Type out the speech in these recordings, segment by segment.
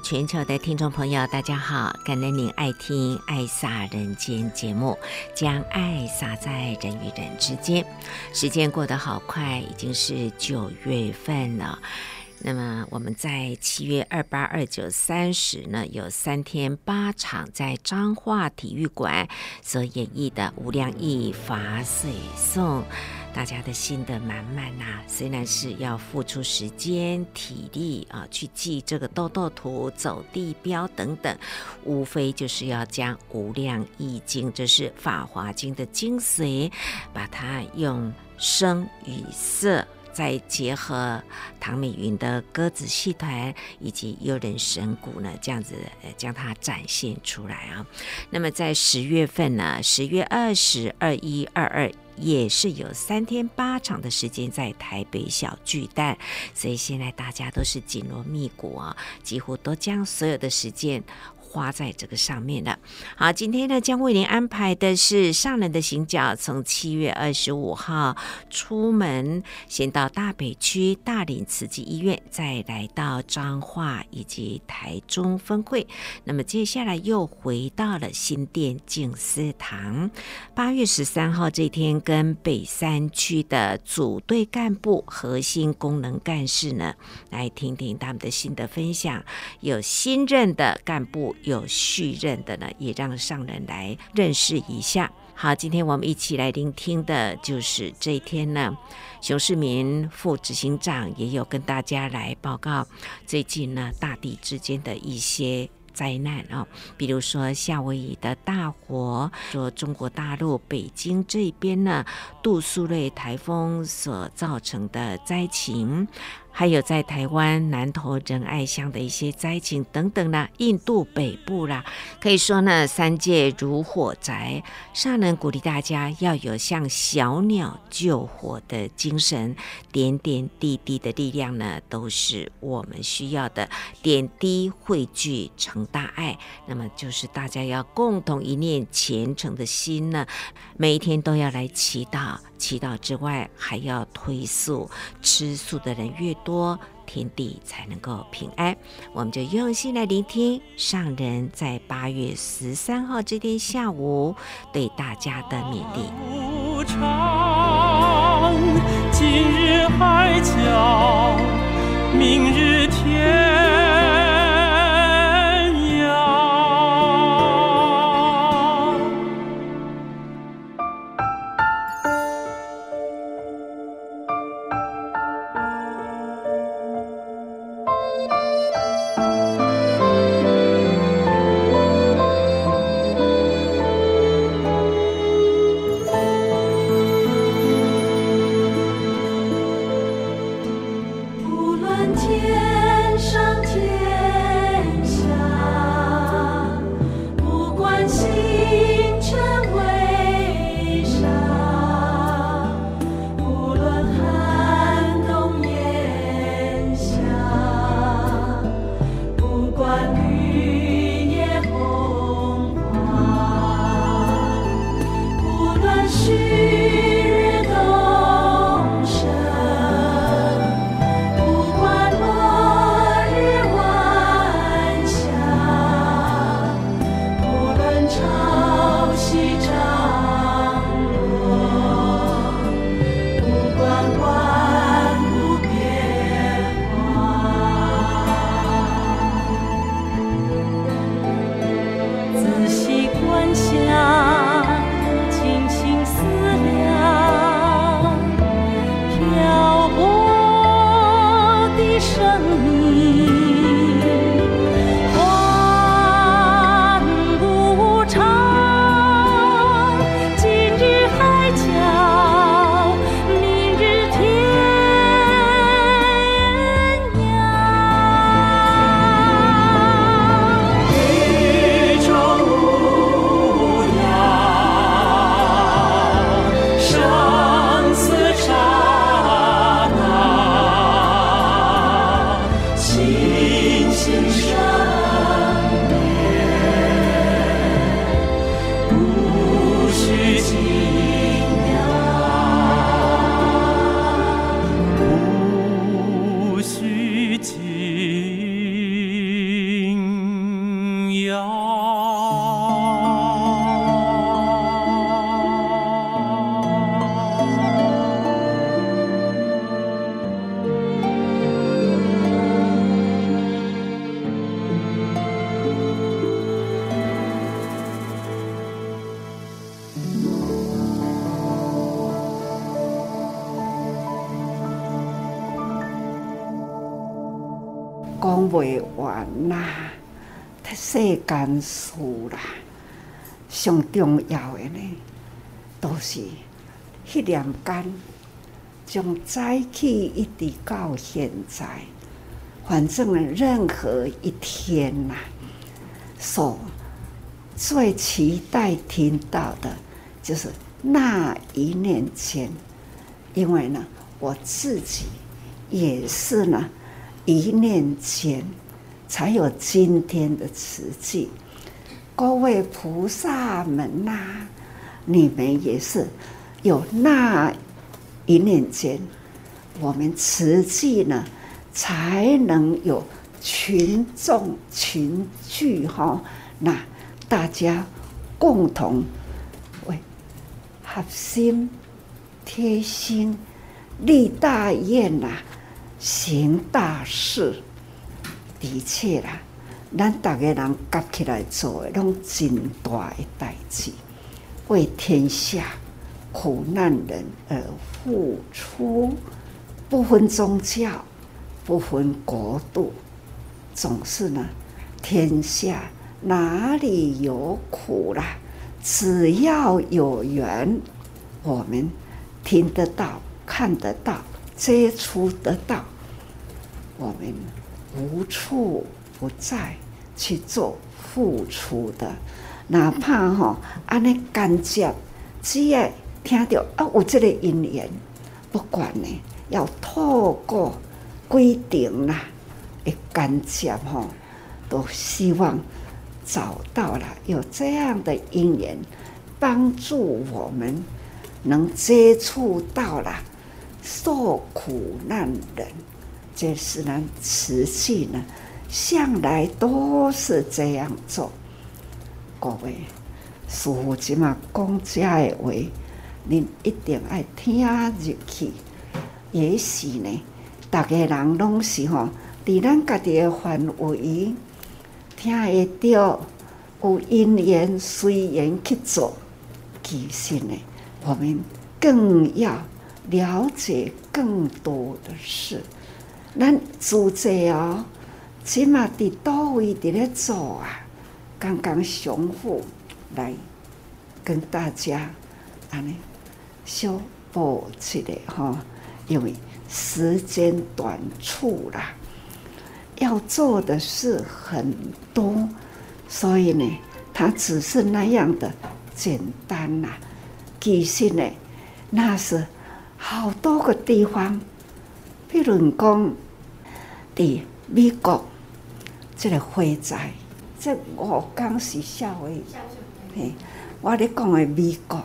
全球的听众朋友，大家好！感恩您爱听《爱洒人间》节目，将爱洒在人与人之间。时间过得好快，已经是九月份了。那么我们在七月二八、二九、三十呢，有三天八场在彰化体育馆所演绎的无量义法水颂。大家的心得满满呐，虽然是要付出时间、体力啊，去记这个豆豆图、走地标等等，无非就是要将《无量义经》，这是《法华经》的精髓，把它用声与色，再结合唐美云的鸽子戏团以及悠人神鼓呢，这样子呃将它展现出来啊。那么在十月份呢，十月二十二、一、二二。也是有三天八场的时间在台北小巨蛋，所以现在大家都是紧锣密鼓啊，几乎都将所有的时间。花在这个上面了。好，今天呢，将为您安排的是上人的行脚，从七月二十五号出门，先到大北区大林慈济医院，再来到彰化以及台中分会。那么接下来又回到了新店静思堂。八月十三号这天，跟北山区的组队干部、核心功能干事呢，来听听他们的心得分享。有新任的干部。有续任的呢，也让上人来认识一下。好，今天我们一起来聆听的就是这一天呢，熊世民副执行长也有跟大家来报告最近呢大地之间的一些灾难啊、比如说夏威夷的大火，说中国大陆北京这边呢杜苏芮台风所造成的灾情。还有在台湾南投仁爱乡的一些灾情等等呢，印度北部啦，可以说呢，三界如火灾。上人鼓励大家要有像小鸟救火的精神，点点滴滴的力量呢，都是我们需要的。点滴汇聚成大爱，那么就是大家要共同一念虔诚的心呢，每一天都要来祈祷。祈祷之外，还要推素，吃素的人越多，天地才能够平安。我们就用心来聆听上人在八月十三号这天下午对大家的勉励。今日海角，明日天。袂完呐。世间事啦，上重要的呢，都是迄念间，从早起一直到现在，反正任何一天呐，所最期待听到的，就是那一念间，因为呢，我自己也是呢，一念间。才有今天的慈济，各位菩萨们呐、你们也是有那一念间，我们慈济呢才能有群众群聚哈，那大家共同为合心贴心立大愿呐，行大事。的确啦，咱大家人夹起来做的，拢真大的代志，为天下苦难人而付出，不分宗教，不分国度，总是呢，天下哪里有苦啦？只要有缘，我们听得到、看得到、接触得到，我们。无处不在去做付出的，哪怕哈安尼干接，只要听到啊有这个因缘，不管呢要透过规定啦，的干接吼，都希望找到了有这样的因缘，帮助我们能接触到了受苦难人。这是呢，瓷器呢，向来都是这样做。各位，师父今嘛讲这的话，您一定爱听入去。也许呢，大家人拢是吼，在咱家己的范围听会到，有因缘随缘去做。其实呢，我们更要了解更多的事。咱组织哦，起码伫到位伫咧做啊，刚刚重复来跟大家安尼小报一下哈，因为时间短促啦，要做的事很多，所以呢，它只是那样的简单呐。其实呢，那是好多个地方。比如讲，伫美国这个火灾，这我刚是下回，嘿，我咧讲的美国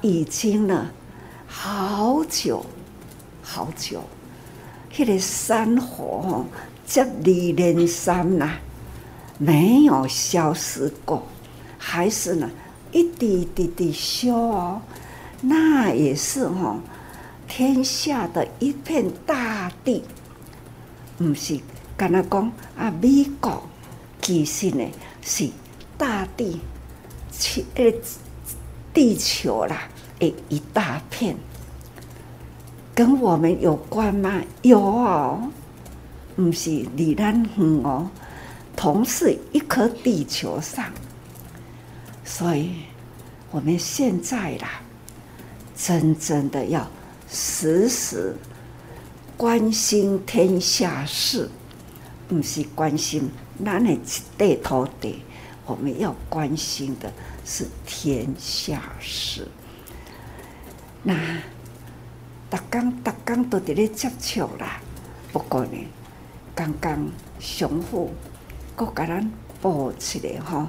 已经了好久好久，那个山火接二连三呐，没有消失过，还是呢一滴滴滴烧哦，那也是哈。天下的一片大地，不是跟他讲啊，美国其实呢是大地，地呃地球啦，诶一大片，跟我们有关吗？有哦，不是离咱远哦，同是一颗地球上，所以我们现在啦，真正的要。时时关心天下事，不是关心咱的一块土地，我们要关心的是天下事。那逐工逐工都伫咧接触啦，不过呢，刚刚上父搁甲咱报出来吼，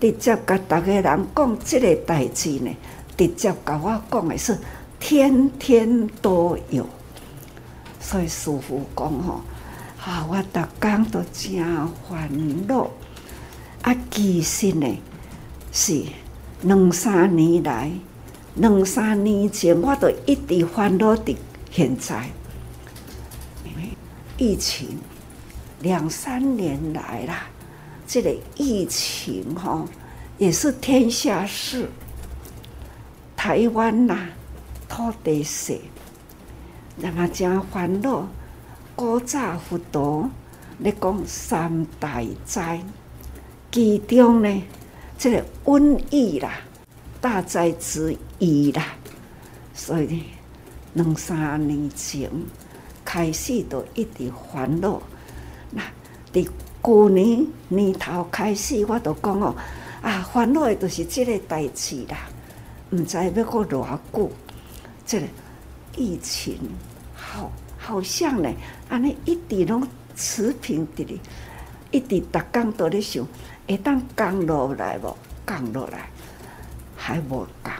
直接甲逐个人讲即个代志呢，直接甲我讲的是。天天都有，所以师傅讲吼，啊，我逐工都真烦恼。啊，其实呢是两三年来，两三年前我都一直烦恼的。现在疫情两三年来啦，这个疫情吼也是天下事。台湾呐。土地势，让他真烦恼。古早佛陀咧讲三大灾，其中呢，即个瘟疫啦，大灾之一啦。所以呢，两三年前开始都一直烦恼。那伫旧年年头开始，我都讲哦，啊，烦恼的就是即个代志啦。唔知要过偌久，这个疫情好，好像呢，安尼一直拢持平伫哩，一直逐工都咧想，会当降落来无？降落来，还无降，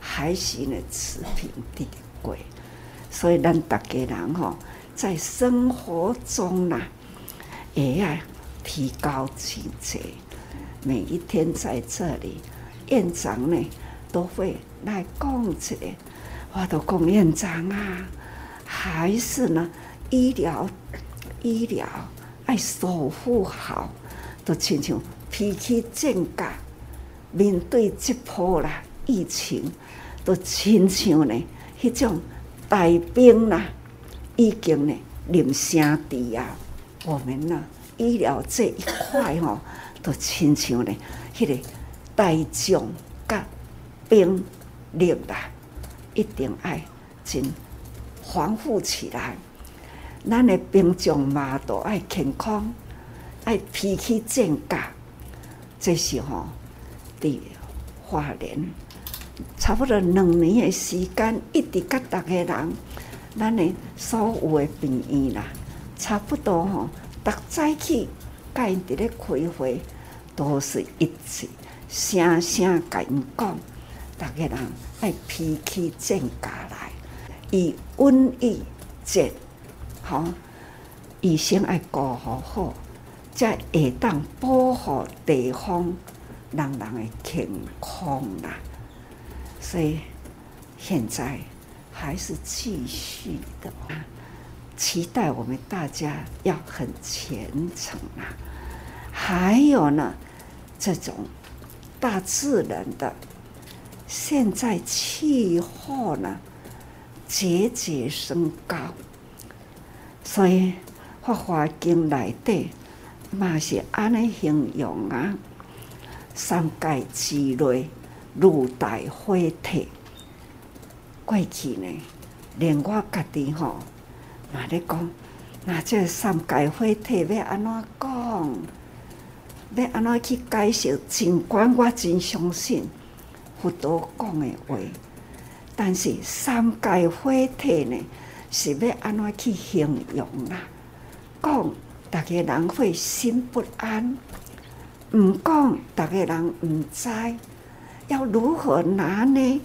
还是呢持平伫过。所以咱逐家人吼，在生活中呐，也要提高警觉。每一天在这里，院长呢？都会来讲起来，我都讲院长啊，还是呢医疗医疗爱守护好，都亲像脾气正噶，面对这波啦疫情，都亲像呢迄种带兵啦，已经呢临声地啊，我们呢医疗这一块吼，都亲像呢迄个带将甲。兵力啦，一定爱真防护起来。咱的兵将嘛都爱健康，爱脾气正嘎。这时候，伫花莲差不多两年的时间，一直甲逐个人，咱的所有的病院啦，差不多吼，逐早起甲因伫咧开会，都是一直声声甲因讲。大家人爱脾气正下来，以瘟疫节好，医生爱顾好好，才会当保护地方人人的健康啦。所以现在还是继续的，期待我们大家要很虔诚啊。还有呢，这种大自然的。现在气候呢节节升高，所以《法华经》内底嘛是安尼形容啊：三界之内，如大火体。过去呢，连我家己吼嘛咧讲，那这三界火体要安怎讲？要安怎去解释？尽管我真相信。佛陀讲的话，但是三界火体呢，是要安怎去形容啦？讲大家人会心不安，唔讲大家人唔知要如何拿呢？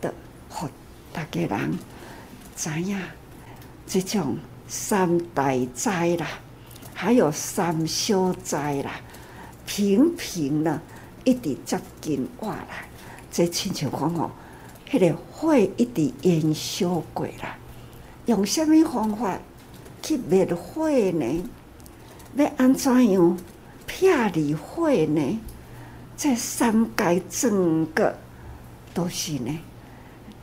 的，互大家人知影这种三大灾啦，还有三小灾啦，平平的一直接近过来。这亲像讲哦，迄个火一直燃烧过啦，用什么方法去灭火呢？要安怎样撇离火呢？这三界整个都是呢，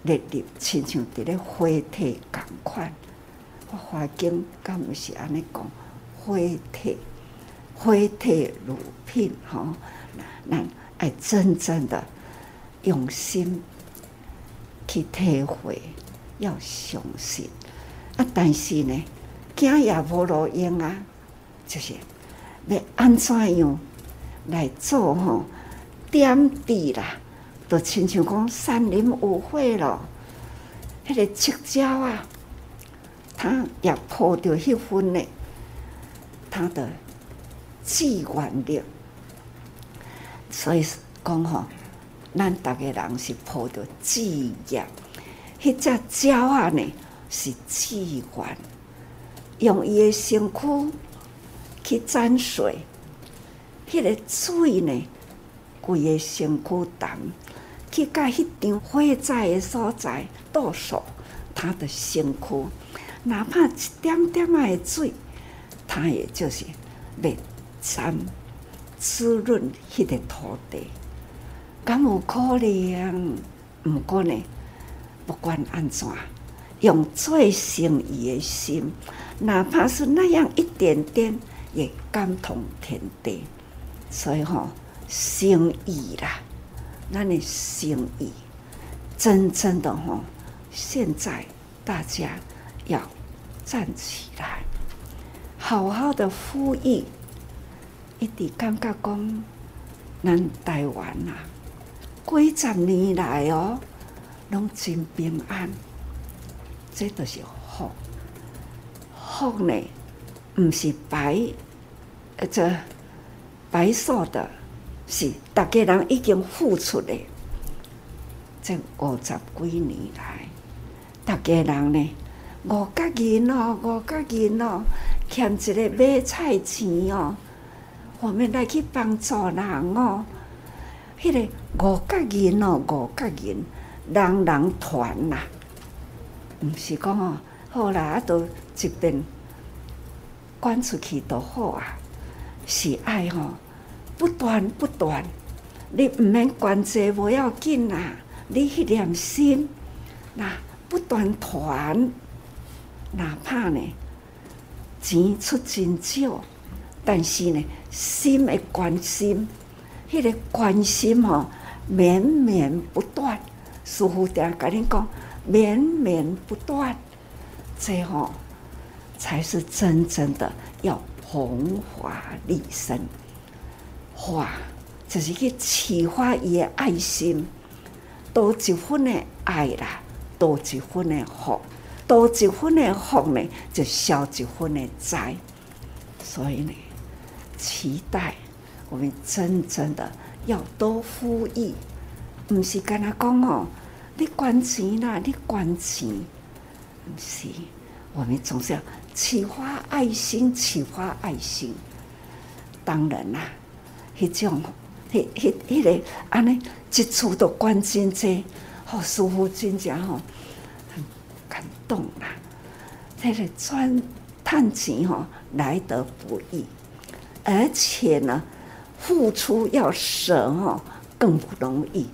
烈日亲像伫咧火体共款。我华经敢毋是安尼讲，火体，火体如片吼，那爱真正的。用心去体会，要相信啊！但是呢，惊也无路用啊，就是要安怎样来做吼？点滴啦，都亲像讲山林有火咯，迄个赤椒啊，它也破掉迄份呢，它的机关力，所以讲吼。咱逐个人是抱着志愿，迄只鸟啊呢是志愿，用伊个身躯去沾水，迄、那个水呢，规个身躯淡，去甲迄场火灾个所在倒数，他的身躯，哪怕一点点仔个水，他也就是要沾滋润迄个土地。敢有可能？毋过呢，不管安怎，用最诚意的心哪怕是那样一点点，也感通天地。所以吼，心意啦，那你心意，真正的吼，现在大家要站起来，好好的呼吁，一直感觉讲，咱台湾啊，几十年来哦，拢真平安，这都是福。福呢，毋是白，呃，这白说的，是大家人已经付出的。这五十几年来，大家人呢，五角银哦，五角银哦，欠一个买菜钱哦，我们来去帮助人哦。迄、个五角银哦，五角银，人人团呐，毋是讲哦。好啦，啊，都一边捐出去都好啊，是爱吼，不断不断，你毋免捐济，无要紧啊，你迄点心，那不断团，哪怕呢钱出真少，但是呢心的关心，迄、那个关心吼绵绵不断，师父定甲恁讲，绵绵不断。最后才是真正的要弘法利生，化就是去启发伊的爱心，多一分的爱啦，多一分的福，多一分的福呢，就消一分的灾。所以呢，期待我们真正的要多呼吁，不是跟他讲哦，你捐钱啦，你捐钱。是，我们总是要启发爱心，启发爱心。当然啦，迄种，迄、迄、迄个，安尼一处都关心这，好师父真正吼，很感动啦。这个赚赚钱吼来得不易，而且呢，付出要舍哦更不容易。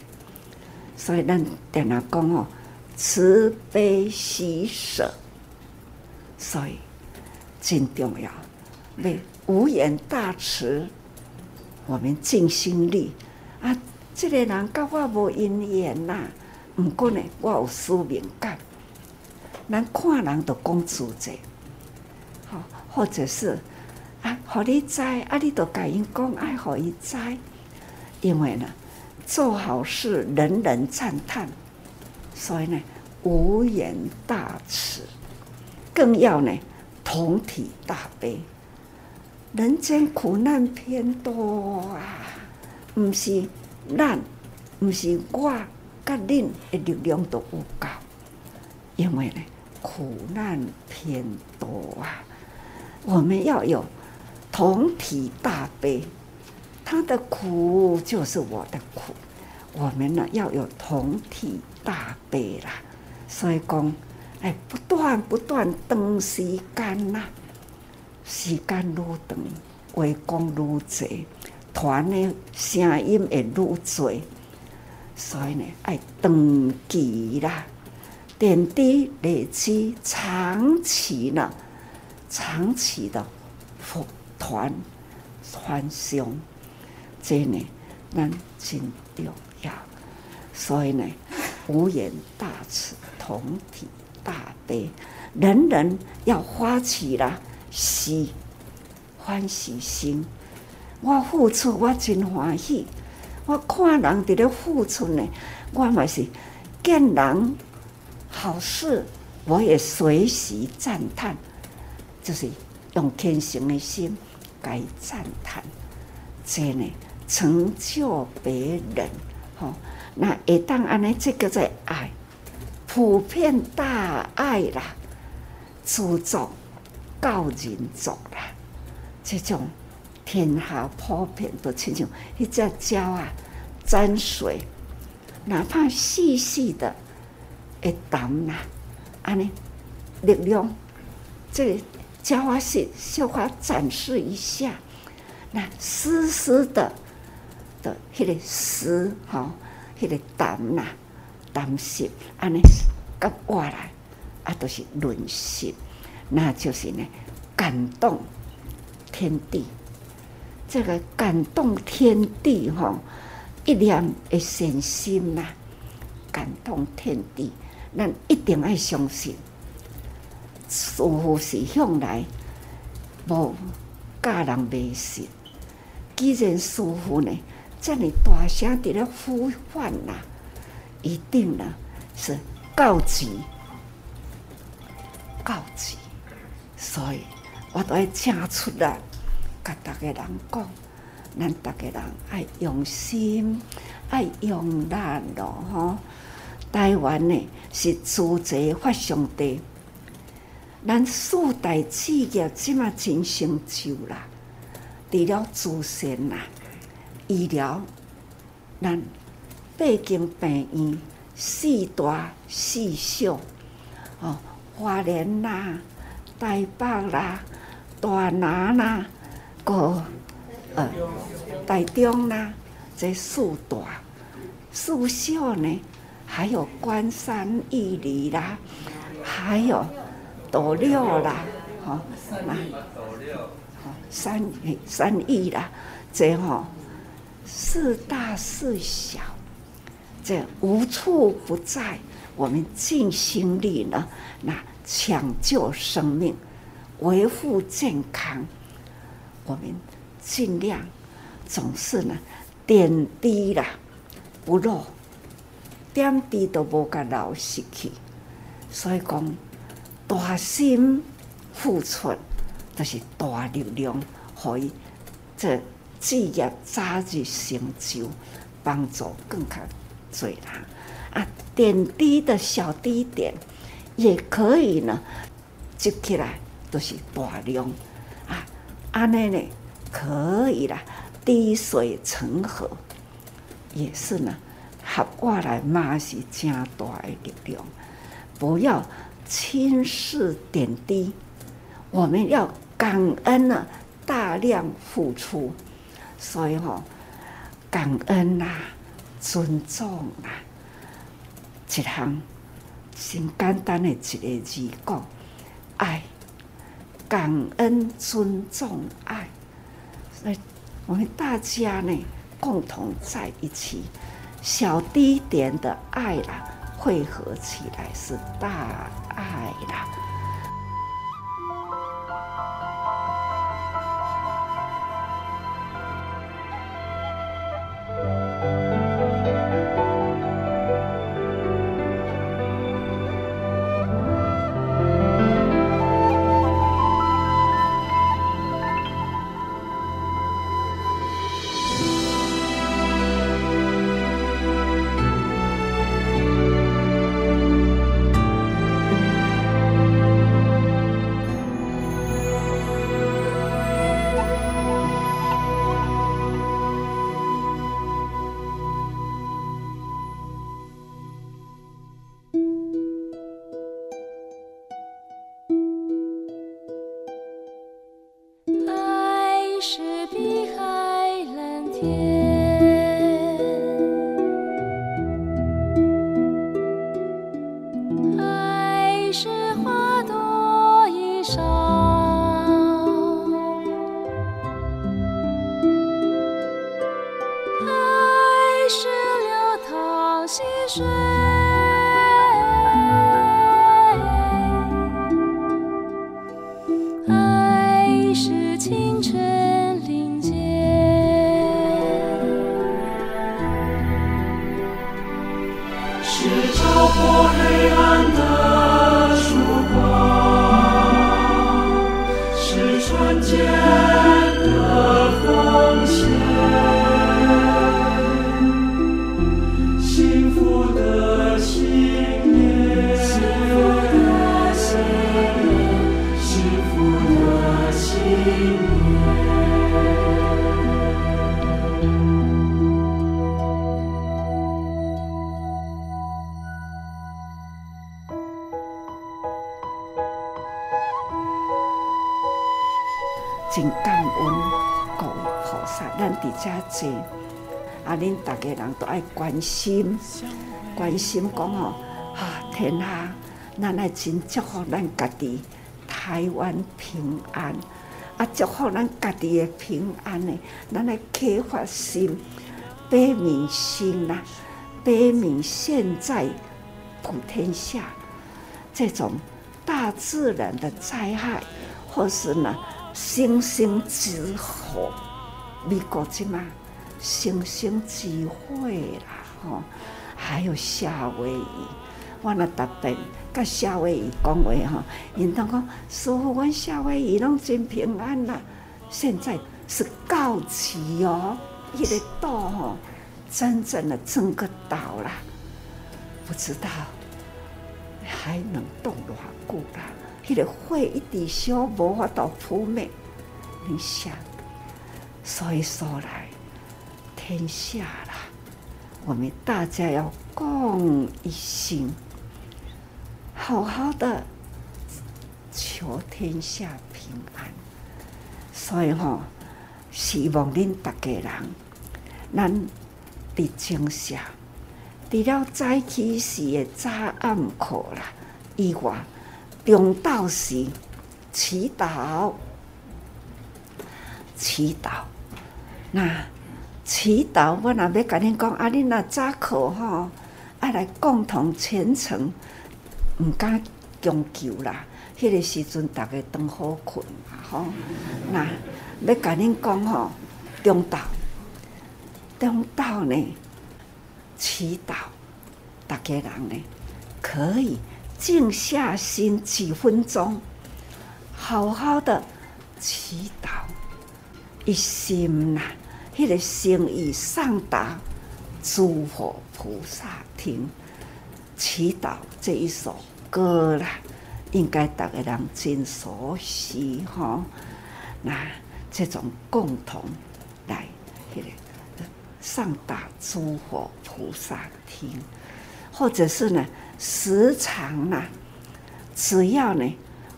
所以咱点来讲哦。慈悲喜舍，所以真重要。为无缘大慈，我们尽心力啊！这个人跟我无因缘呐，不过呢，我有使命感。咱看人都讲自在，好，或者是啊，互你知啊，你都甲因讲爱互伊知，因为呢，做好事人人赞叹。所以呢，无言大慈，更要呢同体大悲。人间苦难偏多啊，不是咱，不是我，甲恁的力量都有够。因为呢，苦难偏多啊，我们要有同体大悲。他的苦就是我的苦，我们呢要有同体。大悲啦，所以讲，哎，不断不断等时间呐，时间愈长，话讲愈多，团的声音会愈多，所以呢，爱长期啦，点滴累积，长期呢，长期的福团传承，这呢，咱真重要，所以呢。无缘大慈，同体大悲，人人要发起了喜欢喜心。我付出，我真欢喜。我看人伫咧付出呢，我嘛是见人好事，我也随时赞叹，就是用虔诚的心该赞叹，这呢成就别人，吼。那一旦安尼，这个在爱，普遍大爱啦，诸族告人族啦，这种天下普遍都亲像一只鸟啊，沾水，哪怕细细的一点啦，安尼力量，这鸟啊是小花展示一下，那丝丝的的迄个丝哈。迄个淡呐，淡色安尼，甲我来啊，都是润色。那就是呢，感动天地。这个感动天地哈，一念的善心呐，感动天地，咱一定要相信，师父是向来无教人迷信。既然师父呢，这么大声伫咧呼唤呐，一定呢是告急，告急，所以我都要请出来。甲逐个人讲，咱逐个人爱用心，爱用力咯吼。台湾呢是自济发祥地，咱四大企业即马真成就啦。除了自身啦、医疗，咱北京病院四大四小，哦，花莲啦、台北啦、大拿啦。个呃，台中啦，这四大四小呢，还有关山玉里啦，还有斗六啦，哈，那三三义啦，这哈四大四小，这无处不在。我们尽心力呢，那抢救生命，维护健康。我们尽量总是呢，点滴啦，不漏，点滴都无敢流失去。所以讲，大心付出就是大力量，可以这事业早日成就，帮助更加多人啊。点滴的小滴点也可以呢，积起来都是大量。啊安内呢，可以啦，滴水成河，也是呢，合过来嘛是真大的力量。不要轻视点滴，我们要感恩呢，大量付出。所以吼、哦，感恩呐、啊，尊重啊，一项先简单的一个字讲，爱。感恩、尊重、爱，所以我们大家呢，共同在一起，小滴点的爱啦，汇合起来是大爱的。真关心，关心讲哦，啊，天下，咱来真祝福咱家己，台湾平安，啊，祝福咱家己的平安呢，咱来开发心，悲悯心呐，悲悯现在普天下这种大自然的灾害，或是呢星星之火，美国这嘛星星之火，吼，还有夏威夷，我那特别跟夏威夷讲话哈，因当讲师父，阮夏威夷拢真平安啦。现在是告急哦，一个岛吼，真正的整个岛啦，不知道还能冻多久啦？一个火一直烧，无法度扑灭。你想，所以说来，天下，我们大家要共一心。好好的求天下平安，所以吼，希望恁大家人，咱伫正下，除了早起时的早暗课啦以外，中昼时祈祷，祈祷。那祈祷，我若要甲恁讲，啊，恁若早课吼，爱来共同虔诚。毋敢强求啦，迄、个时阵逐个当好困嘛吼。那要甲恁讲吼，中昼，中昼呢，祈祷，逐个人呢可以静下心几分钟，好好的祈祷，一心呐，迄、那个心意上达诸佛菩萨听，祈祷这一首。歌啦，应该大家人真熟悉哈。那这种共同来，上达诸佛菩萨听，或者是呢，时常呢，只要呢，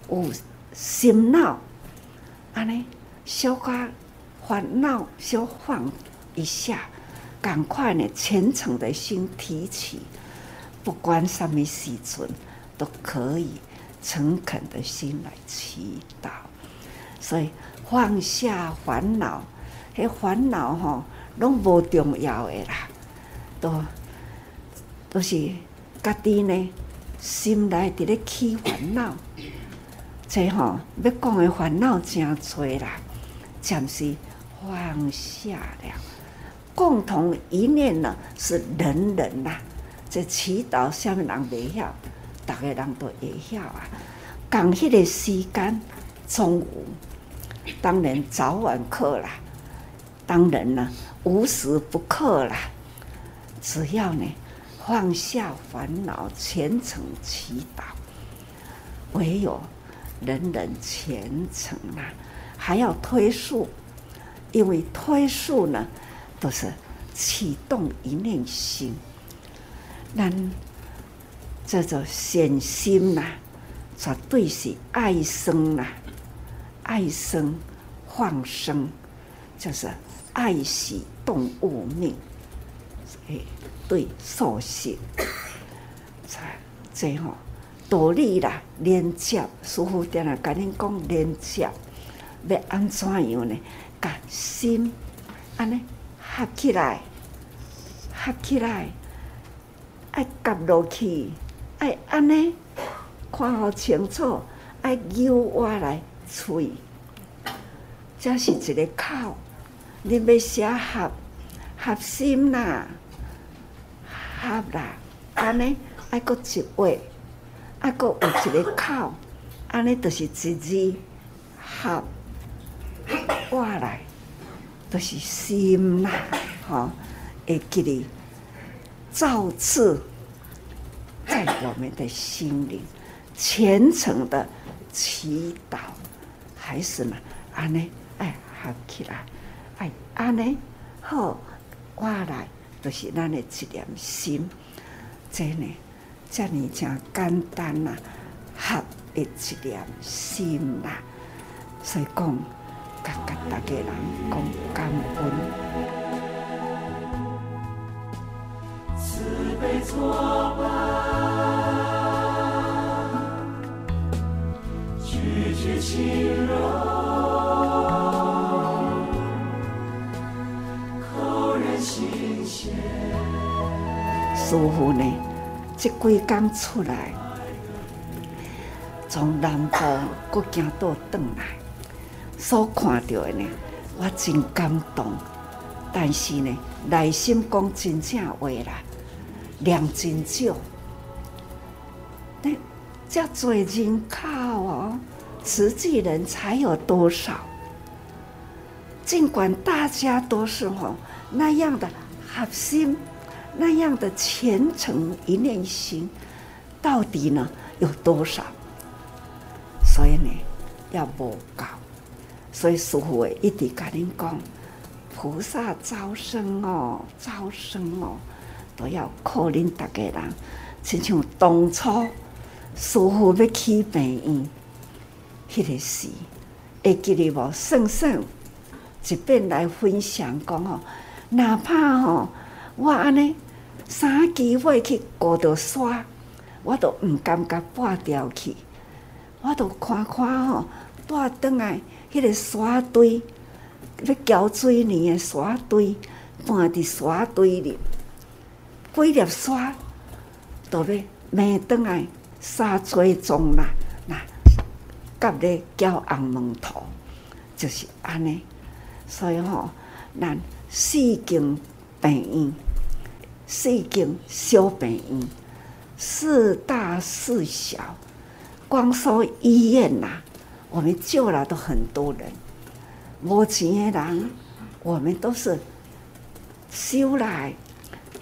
有心闹，啊呢，小可烦恼，小放一下，赶快呢，虔诚的心提起，不管什么时阵。都可以诚恳的心来祈祷，所以放下烦恼，迄烦恼吼拢无重要的啦，都都是家己呢心内伫咧起烦恼，这吼要讲的烦恼真多啦，暂时放下了，共同一念呢是人人呐，这祈祷下面人袂晓。大家人都会晓啊，讲迄个时间中午，当然早晚课啦，当然呢无时不课啦。只要呢放下烦恼，虔诚祈祷，唯有人人虔诚啦，还要推述，因为推述呢都是启动一念心，那。这种显心呐，绝对是爱生呐，爱生放生，就是爱惜动物命，哎，对，受刑，才最后道理啦，连接，师傅定来跟恁讲连接，要安怎样呢？心安尼合起来，合起来，爱夹落去。爱安尼看好清楚，爱由我来吹，这是一个口。你要写合合心啦，合啦，安尼爱搁一画，爱搁有一个口，安尼就是一字合我来，都、就是心啦，吼，会记哩造次。在我们的心里，虔诚的祈祷，还是呢？安尼哎，合起来，哎，安尼好，我来都、就是咱的一念心，真呢，这呢真简单呐，合的一念心呐，所以讲，感觉大家人讲感恩。被挫败，去。师傅呢，这几天出来，从南部国境到转来，所看到的呢，我真感动。但是呢，内心讲真正话啦，量真少。那这多人口哦，实际人才有多少？尽管大家都是吼那样的合心。那样的虔诚一念心，到底呢有多少？所以呢，要无够。所以师父一直跟恁讲，菩萨招生哦，招生哦，都要靠恁大家人。亲像当初师父要起病院，迄个时，会记得无？算算一边来分享讲哦，哪怕哦。我安尼三机会去过着山，我都毋感觉跋掉去。我都看看吼，跋倒来迄个沙堆，要浇水泥的沙堆，搬伫沙堆里，几粒沙都要买倒来沙堆中啦，那夹咧浇红门头，就是安尼。所以吼，咱四间。病院，四间小病院，四大四小，光说医院呐，我们救了都很多人。没钱的人，我们都是收来，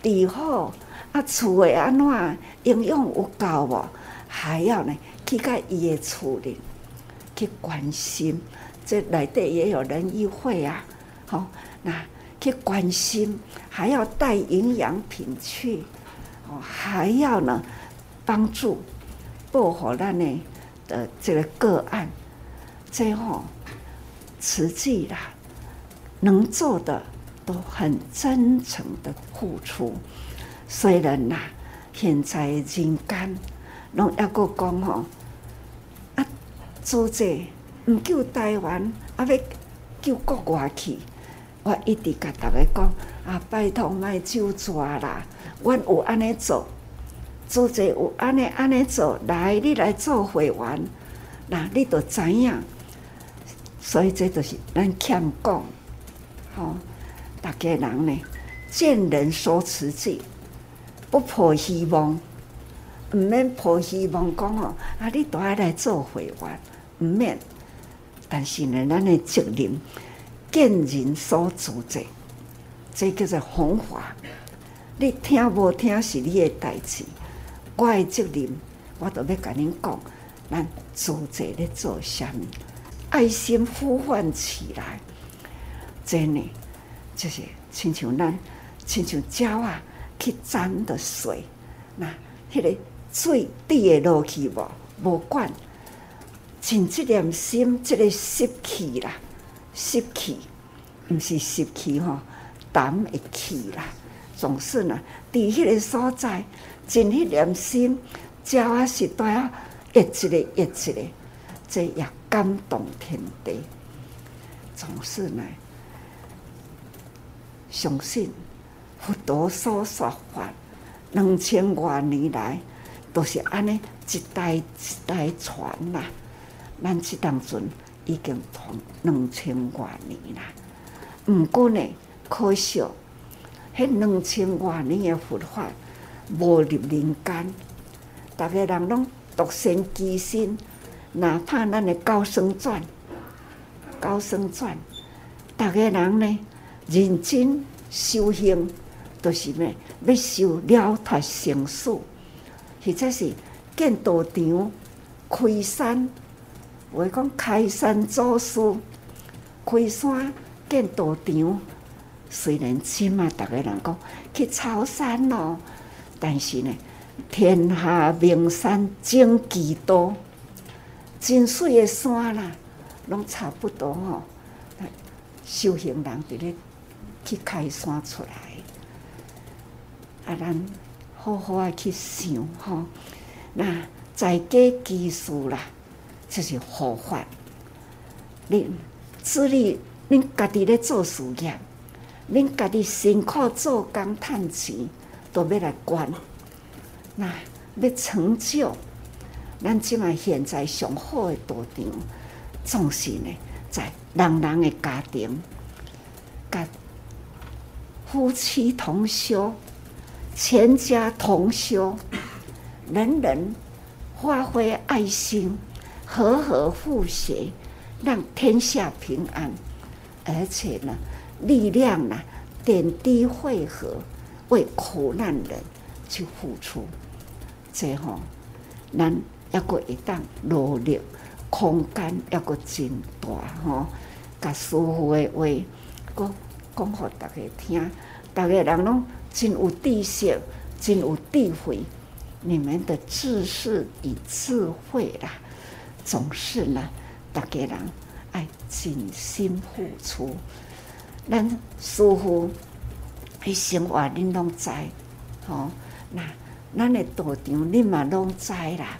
以后啊，厝的安怎营养有够无？还要呢去甲伊的厝里去关心，这内底也有人。医会啊，好那。去关心，还要带营养品去，哦，还要呢帮助保护咱呢的这个个案，最后慈济啦，能做的都很真诚的付出。虽然呐，现在人间拢抑搁讲吼，啊，做这唔救台湾，啊要救国外去。我一直甲大家讲啊，拜托莫就抓啦！阮有安尼做，做者有安尼安尼做，来你来做会员，那你都知影。所以这就是咱欠讲，吼、大家人呢，见人说慈济，不抱希望，毋免抱希望讲哦，啊，你都爱来做会员，毋免。但是呢，咱的责任。见人所主者，这叫做弘法。你听无听是你的代志，我的责任，我都要甲恁讲。咱主者咧做啥物？爱心呼唤起来，真的就是亲像咱，亲像鸟啊去沾的水，那迄个水滴会落去无？无管，尽这点心，这个湿气啦。湿气，毋是湿气吼，胆的气啦。总是呢，伫迄个所在，尽迄点心，鸟啊是对啊，一一个一一个，这也感动天地。总是呢，相信佛陀所说法，两千多年来都是安尼一代一代传啦。咱这当阵。已经传两千多年啦，毋过呢，可惜，迄两千多年的佛法无入人间，逐个人拢独善其身，哪怕咱的高僧传、高僧传，逐个人呢认真修行，都、是咩？要修了脱生死，或者是建道场、开山。话讲开山祖师开山建道场，虽然起码逐个人讲去草山咯，但是呢，天下名山净几多，真水的山啦，拢差不多吼。修行人伫咧去开山出来，啊，咱好好啊去想吼，那在家居士啦。就是护法，恁子女恁家己咧做事业，恁家己辛苦做工赚钱，都要来管。那要成就，咱即卖现在上好的道场，总是呢，在人人的家庭，甲夫妻同修，全家同修，人人发挥爱心，和和和谐，让天下平安，而且呢，力量呢，点滴汇合，为苦难人去付出。最后，咱抑阁会当努力，空间抑阁真大吼。甲师父的话，阁讲互大家听，大家人拢真有知识，真有智慧。你们的知识与智慧啦，总是呢，大家人爱尽心付出。咱师父的生活，恁拢知，吼那。咱的道场，恁嘛拢知啦。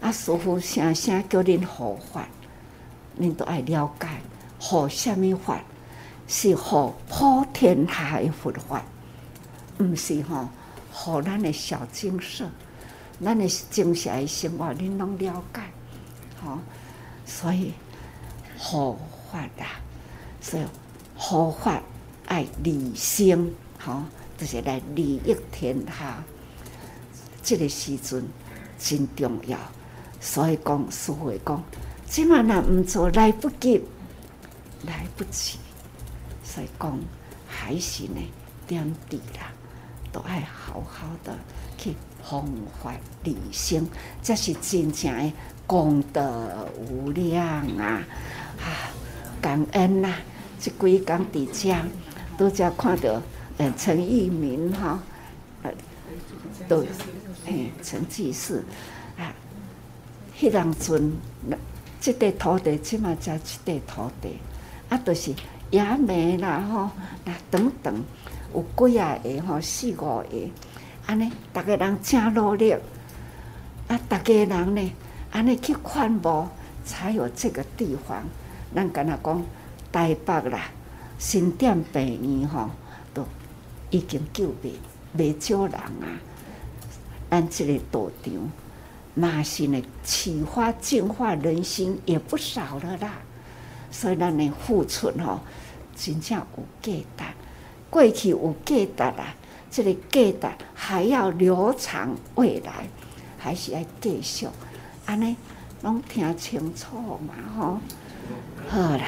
啊，师父声声叫恁护法，恁都爱了解。护什么法？是护普天下的佛法，毋是吼护咱的小精舍。咱的精舍的生活，恁拢了解。吼，所以护法啦，所以护法爱利生，吼，就是来利益天下。这个时阵真重要，所以讲师父讲，即马若毋做来不及，来不及，所以讲还是呢点滴啦，都爱好好的去弘法利生，这是真正的功德无量啊！啊，感恩呐、啊！这几工伫遮都遮看到，呃，陈玉明哈，呃，都。嘿，陈济世，迄人阵，即块土地即嘛才即块土地，啊，都是也没啦吼，那等等有几啊个吼，四五个，安尼，逐个人真努力，啊，逐个人呢，安尼去劝募，才有这个地方。咱敢若讲台北啦，新店病院吼，都已经救袂袂少人啊。咱这个道场，嘛是呢，启发净化人心也不少了啦。所以咱呢付出吼，真正有价值。过去有价值啦，这个价值还要流传未来，还是要继续。安尼拢听清楚嘛吼。好啦，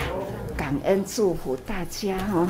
感恩祝福大家吼。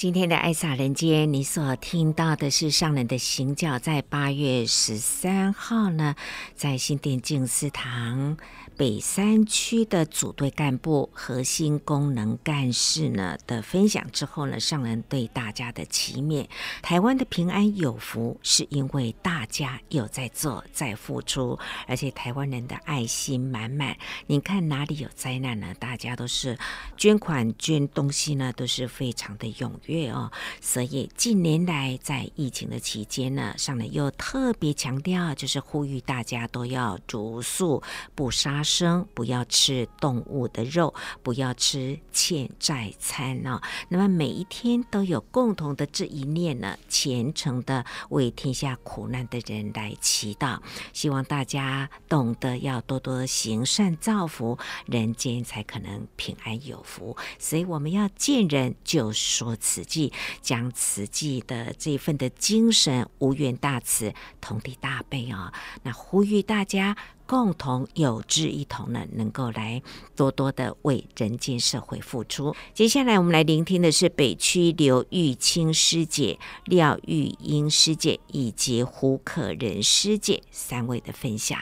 今天的爱洒人间，你所听到的是上人的行脚，在八月十三号呢，在新店静思堂。北山区的组队干部、核心功能干事呢的分享之后呢，上人对大家的祈勉：台湾的平安有福，是因为大家有在做、在付出，而且台湾人的爱心满满。你看哪里有灾难呢？大家都是捐款、捐东西呢，都是非常的踊跃哦。所以近年来在疫情的期间呢，上人又特别强调，就是呼吁大家都要茹素、不杀生，不要吃动物的肉，不要吃欠债餐、哦。那么每一天都有共同的这一念呢，虔诚的为天下苦难的人来祈祷，希望大家懂得要多多行善造福，人间才可能平安有福。所以我们要见人就说慈济，将慈济的这份的精神，无缘大慈，同体大悲啊、哦。那呼吁大家。共同有志一同呢，能够来多多的为人间社会付出。接下来我们来聆听的是北区刘玉清师姐、廖玉英师姐以及胡可仁师姐三位的分享。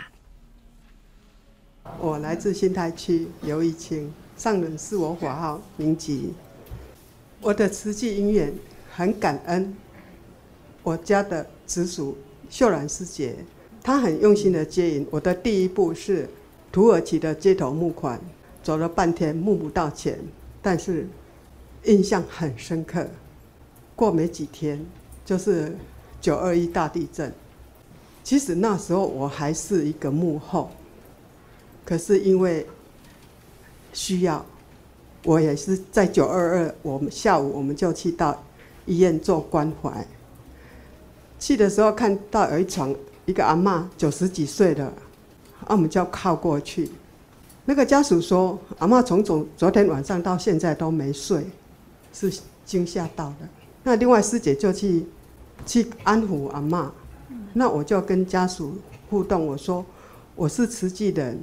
我来自新台区刘玉清，上人是我法号明吉。我的慈济因缘很感恩，我家的直属秀兰师姐。他很用心的接引。我的第一步是土耳其的街头募款，走了半天募不到钱，但是印象很深刻。过没几天就是九二一大地震，其实那时候我还是一个幕后，可是因为需要，我也是在九二二，我们下午我们就去到医院做关怀。去的时候看到有一床一个阿嬷九十几岁了，啊，我们就要靠过去。那个家属说，阿嬷从昨昨天晚上到现在都没睡，是惊吓到的。那另外师姐就去去安抚阿嬷，那我就跟家属互动，我说我是慈济人，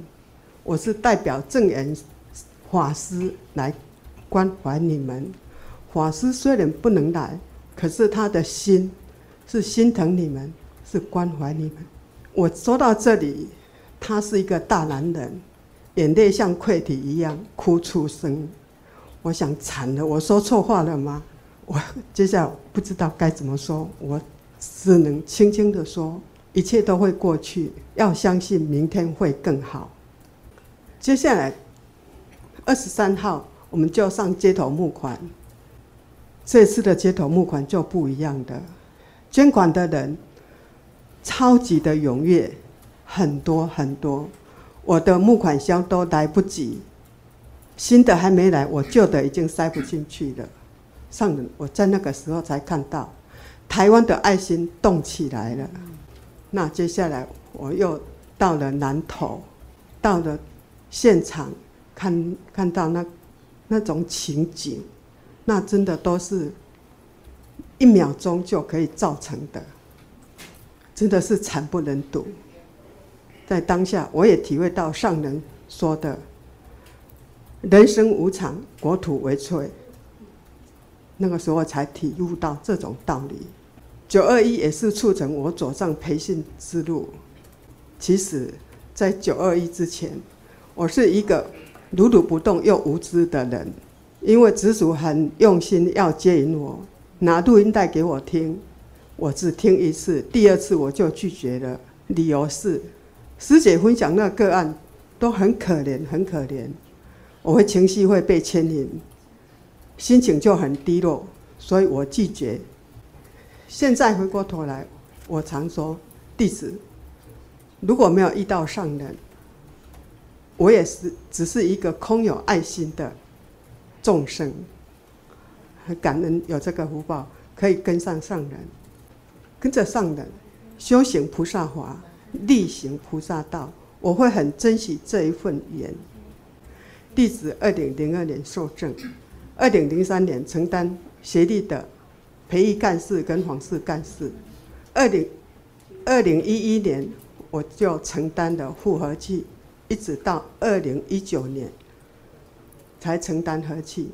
我是代表证言法师来关怀你们。法师虽然不能来，可是他的心是心疼你们，是关怀你们。我说到这里，他是一个大男人，眼泪像溃堤一样哭出声。我想惨了，我说错话了吗？我接下来不知道该怎么说，我只能轻轻地说，一切都会过去，要相信明天会更好。接下来二十三号，我们就上街头募款。这次的街头募款就不一样的，捐款的人超级的踊跃，很多很多，我的募款箱都来不及，新的还没来，我旧的已经塞不进去了。上，我在那个时候才看到，台湾的爱心动起来了。那接下来我又到了南投，到了现场，看看到那那种情景，那真的都是一秒钟就可以造成的，真的是惨不忍睹。在当下，我也体会到上人说的：“人生无常，国土为脆。”那个时候才体悟到这种道理。九二一也是促成我走上培训之路。其实，在九二一之前，我是一个如如不动又无知的人。因为直属很用心要接引我，拿录音带给我听，我只听一次，第二次我就拒绝了。理由是，师姐分享那个案都很可怜，很可怜，我会情绪会被牵引。心情就很低落，所以我拒绝。现在回过头来，我常说，弟子如果没有遇到上人，我也是只是一个空有爱心的众生。很感恩有这个福报，可以跟上上人，跟着上人修行菩萨法，力行菩萨道，我会很珍惜这一份缘。弟子二零零二年受证。二零零三年承担协力的培育干事跟访视干事，二零二零一一年我就承担了复合器，一直到二零一九年才承担合器，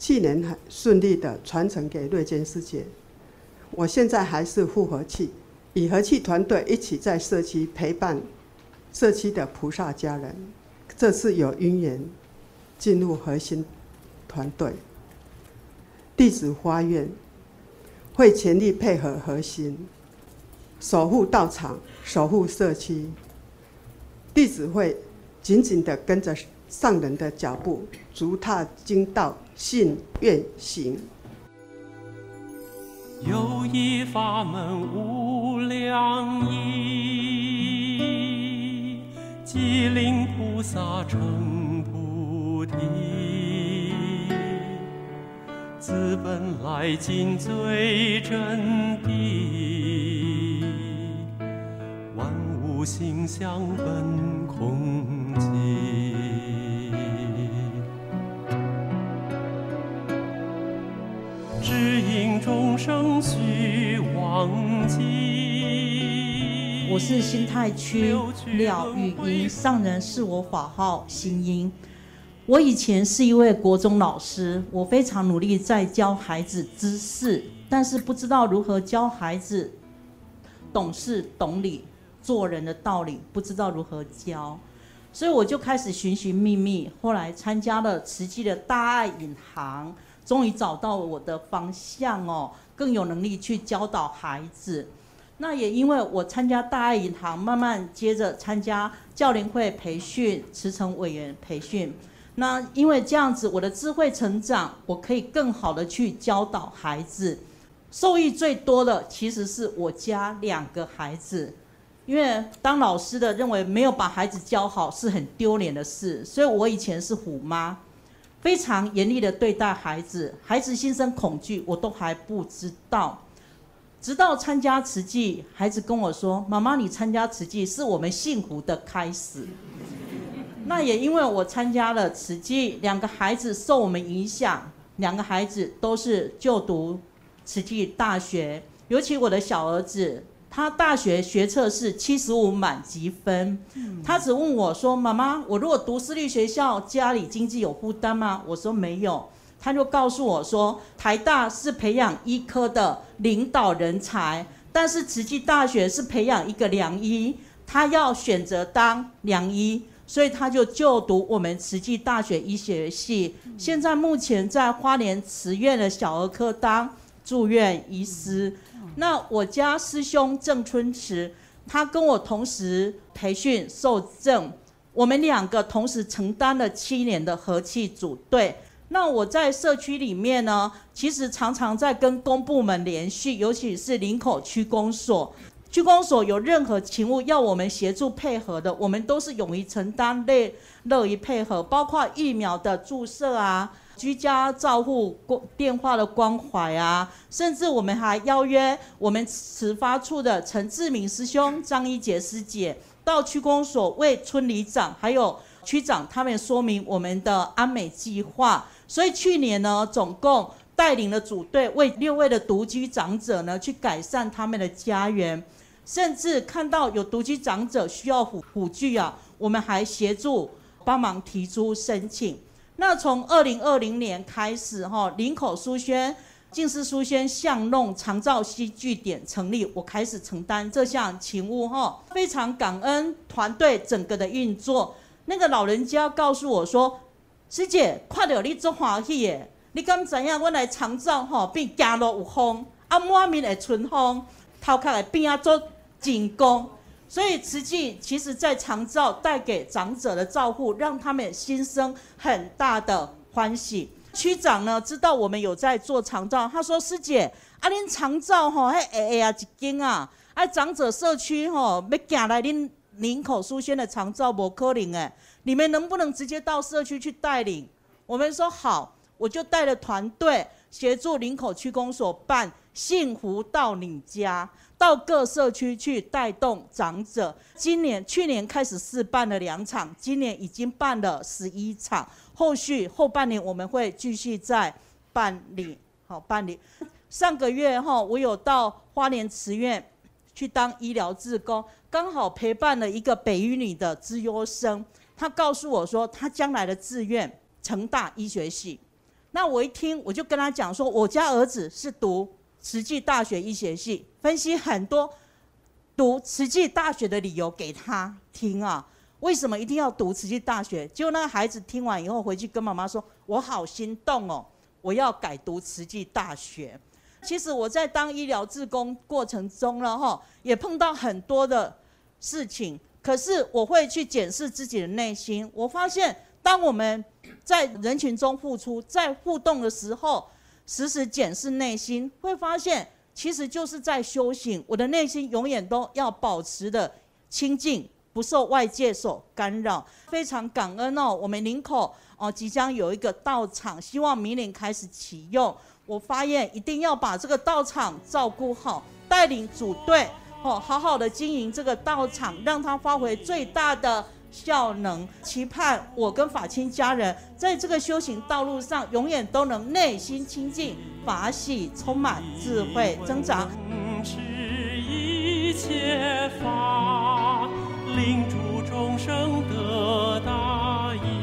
去年很顺利的传承给瑞娟师姐，我现在还是复合器，与和器团队一起在社区陪伴社区的菩萨家人，这次有因缘进入核心。团队弟子发愿，会全力配合核心，守护道场，守护社区。弟子会紧紧的跟着上人的脚步，足踏经道，信愿行。有一法门无量义，即令菩萨成菩提。自本来尽最真谛，万物性相本空寂，只因众生须忘记。我是新泰区廖玉英，上人是我法号新英。我以前是一位国中老师，我非常努力在教孩子知识，但是不知道如何教孩子懂事懂理、做人的道理，不知道如何教，所以我就开始寻寻觅觅，后来参加了慈济的大爱引航，终于找到我的方向哦，更有能力去教导孩子。那也因为我参加大爱银行，慢慢接着参加教联会培训、慈诚委员培训。那因为这样子，我的智慧成长，我可以更好的去教导孩子，受益最多的其实是我家两个孩子，因为当老师的认为没有把孩子教好是很丢脸的事，所以我以前是虎妈，非常严厉的对待孩子，孩子心生恐惧，我都还不知道。直到参加慈济，孩子跟我说：“妈妈，你参加慈济是我们幸福的开始。”那也因为我参加了慈济，两个孩子受我们影响，两个孩子都是就读慈济大学，尤其我的小儿子，他大学学测是七十五满级分，他只问我说：“妈妈，我如果读私立学校，家里经济有负担吗？”我说没有。他就告诉我说，台大是培养医科的领导人才，但是慈济大学是培养一个良医，他要选择当良医，所以他就就读我们慈济大学医学系，现在目前在花莲慈院的小儿科当住院医师。那我家师兄郑春池，他跟我同时培训受证，我们两个同时承担了七年的和气组队。那我在社区里面呢，其实常常在跟公部门联系，尤其是林口区公所。区公所有任何勤务要我们协助配合的，我们都是勇于承担、乐乐于配合，包括疫苗的注射啊、居家照护、电话的关怀啊，甚至我们还邀约我们慈发处的陈志明师兄、张一杰师姐到区公所为村里长还有区长他们说明我们的安美计划。所以去年呢，总共带领了组队为六位的独居长者呢，去改善他们的家园，甚至看到有独居长者需要辅辅具啊，我们还协助帮忙提出申请。那从二零二零年开始哈，林口书轩静思书轩巷弄长照西据点成立，我开始承担这项勤务哈，非常感恩团队整个的运作。那个老人家告诉我说。师姐，看到你真欢喜的，你敢知影？我来长照吼，变行路有风，啊满面的春风，头壳会变啊做紧工。所以慈济其实在长照带给长者的照顾，让他们心生很大的欢喜。区长呢，知道我们有在做长照，他说：“师姐，啊恁长照吼，迄下下啊一间啊，啊长者社区吼，要行来恁林口书轩的长照无可能诶。”你们能不能直接到社区去带领？我们说好，我就带了团队协助林口区公所办“幸福到你家”，到各社区去带动长者。今年、去年开始试办了两场，今年已经办了十一场，后续后半年我们会继续再办理。好，办理。上个月哈，我有到花莲慈院去当医疗志工，刚好陪伴了一个北一女的资优生。他告诉我说，他将来的志愿成大医学系。那我一听，我就跟他讲说，我家儿子是读慈济大学医学系，分析很多读慈济大学的理由给他听啊。为什么一定要读慈济大学？结果那个孩子听完以后，回去跟妈妈说：“我好心动哦，我要改读慈济大学。”其实我在当医疗志工过程中了哈，也碰到很多的事情。可是我会去检视自己的内心，我发现当我们在人群中付出，在互动的时候，时时检视内心，会发现其实就是在修行。我的内心永远都要保持的清净，不受外界所干扰。非常感恩哦，我们林口哦即将有一个道场，希望明年开始启用。我发愿一定要把这个道场照顾好，带领组队。哦，好好的经营这个道场，让它发挥最大的效能。期盼我跟法亲家人在这个修行道路上，永远都能内心清净，法喜充满，智慧增长。一切法，令诸众生得大益。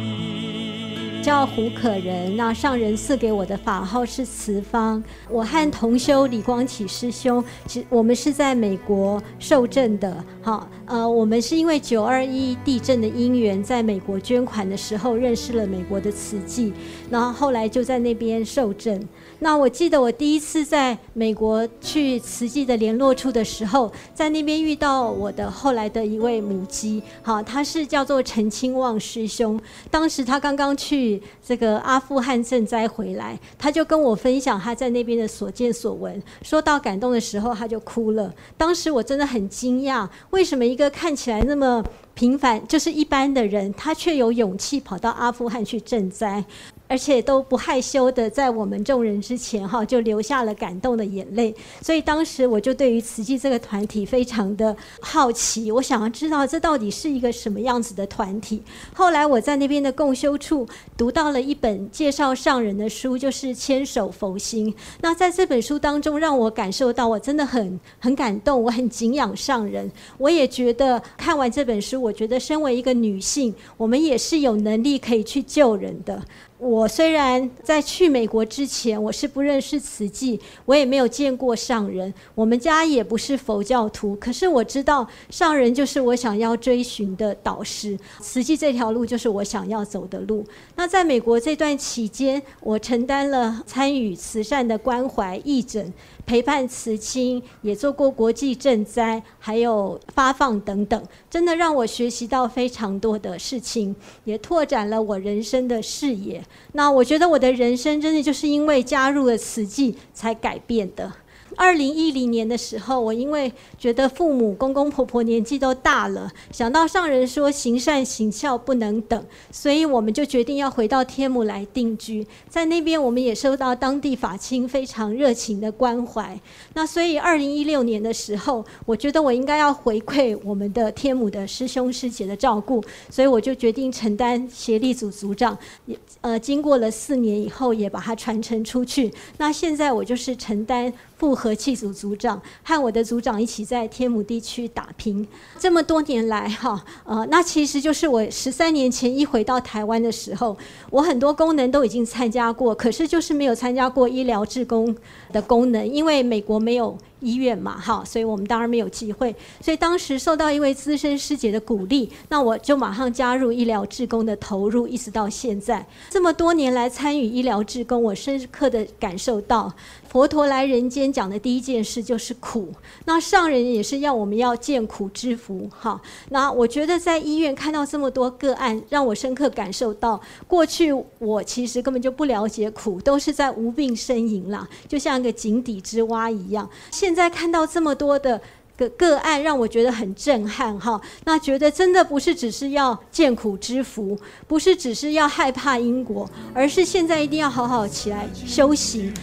叫胡可人，那上人赐给我的法号是慈方。我和同修李光启师兄，其我们是在美国受证的。好，呃，我们是因为九二一地震的因缘，在美国捐款的时候认识了美国的慈济，然后后来就在那边受证。那我记得我第一次在美国去慈济的联络处的时候，在那边遇到我的后来的一位母鸡，好，他是叫做陈清旺师兄。当时他刚刚去这个阿富汗赈灾回来，他就跟我分享他在那边的所见所闻，说到感动的时候他就哭了。当时我真的很惊讶，为什么一个看起来那么平凡，就是一般的人，他却有勇气跑到阿富汗去赈灾。而且都不害羞的，在我们众人之前哈，就流下了感动的眼泪。所以当时我就对于慈济这个团体非常的好奇，我想要知道这到底是一个什么样子的团体。后来我在那边的共修处读到了一本介绍上人的书，就是《千手佛心》。那在这本书当中，让我感受到我真的很很感动，我很敬仰上人。我也觉得看完这本书，我觉得身为一个女性，我们也是有能力可以去救人的。我虽然在去美国之前，我是不认识慈济，我也没有见过上人，我们家也不是佛教徒。可是我知道上人就是我想要追寻的导师，慈济这条路就是我想要走的路。那在美国这段期间，我承担了参与慈善的关怀义诊。陪伴慈亲，也做过国际赈灾，还有发放等等，真的让我学习到非常多的事情，也拓展了我人生的视野。那我觉得我的人生真的就是因为加入了慈济才改变的。二零一零年的时候，我因为觉得父母公公婆婆年纪都大了，想到上人说行善行孝不能等，所以我们就决定要回到天母来定居。在那边，我们也受到当地法亲非常热情的关怀。那所以二零一六年的时候，我觉得我应该要回馈我们的天母的师兄师姐的照顾，所以我就决定承担协力组组长。也呃，经过了四年以后，也把它传承出去。那现在我就是承担。复合器组组长和我的组长一起在天母地区打拼，这么多年来哈，呃，那其实就是我十三年前一回到台湾的时候，我很多功能都已经参加过，可是就是没有参加过医疗志工的功能，因为美国没有。医院嘛，哈，所以我们当然没有机会。所以当时受到一位资深师姐的鼓励，那我就马上加入医疗志工的投入，一直到现在。这么多年来参与医疗志工，我深刻的感受到，佛陀来人间讲的第一件事就是苦。那上人也是要我们要见苦知福，哈。那我觉得在医院看到这么多个案，让我深刻感受到，过去我其实根本就不了解苦，都是在无病呻吟啦，就像一个井底之蛙一样。现现在看到这么多的个个案，让我觉得很震撼哈。那觉得真的不是只是要见苦知福，不是只是要害怕因果，而是现在一定要好好起来修行。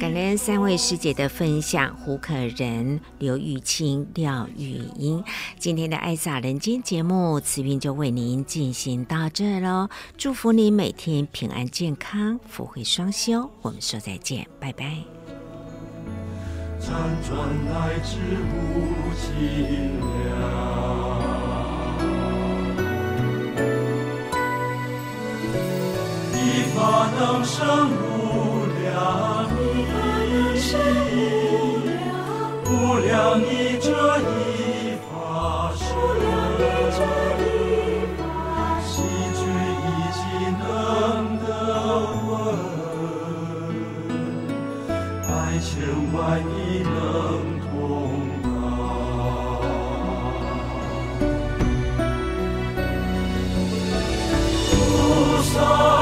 感恩三位师姐的分享，胡可人、刘玉清、廖玉英。今天的爱撒人间节目，慈云就为您进行到这喽。祝福您每天平安健康，福慧双修。我们说再见，拜拜。辗转来之无尽量，一法能生无量，无量义者一万能同高，菩萨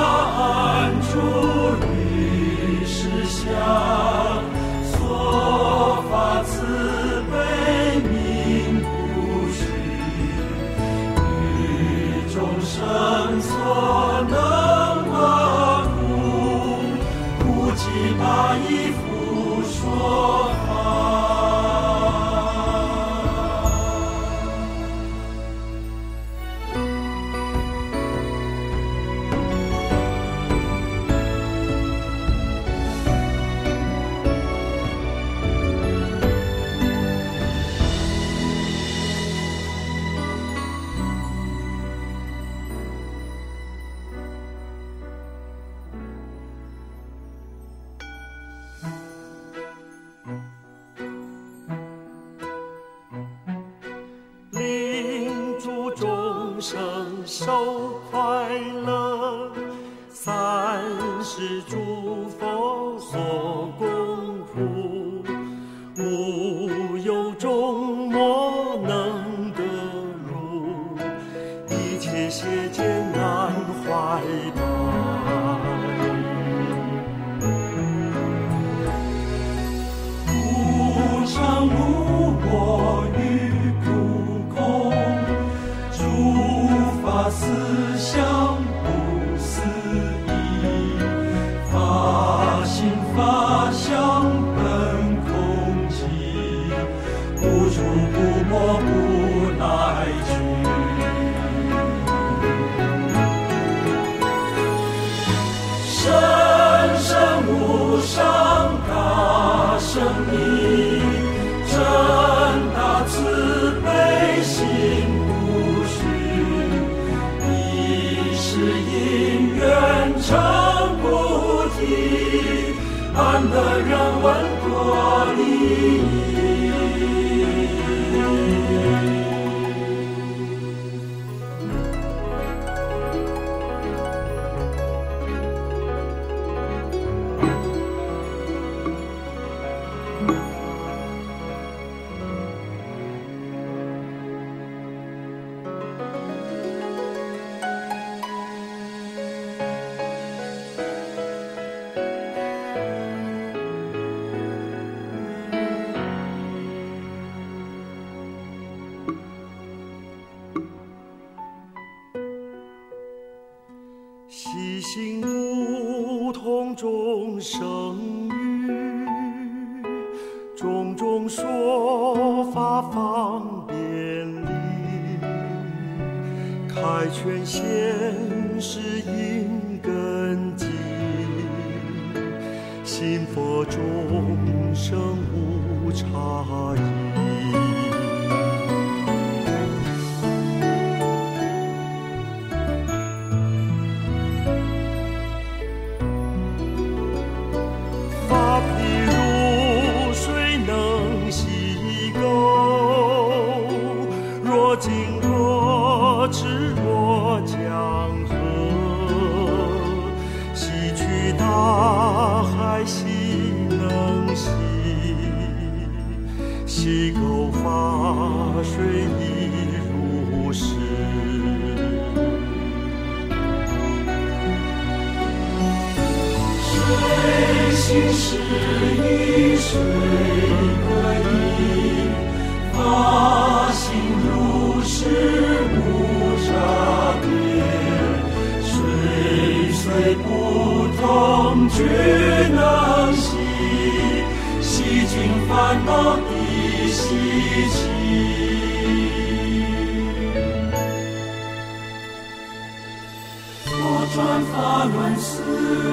法轮似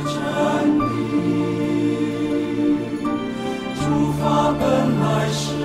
真谛，诸法本来是。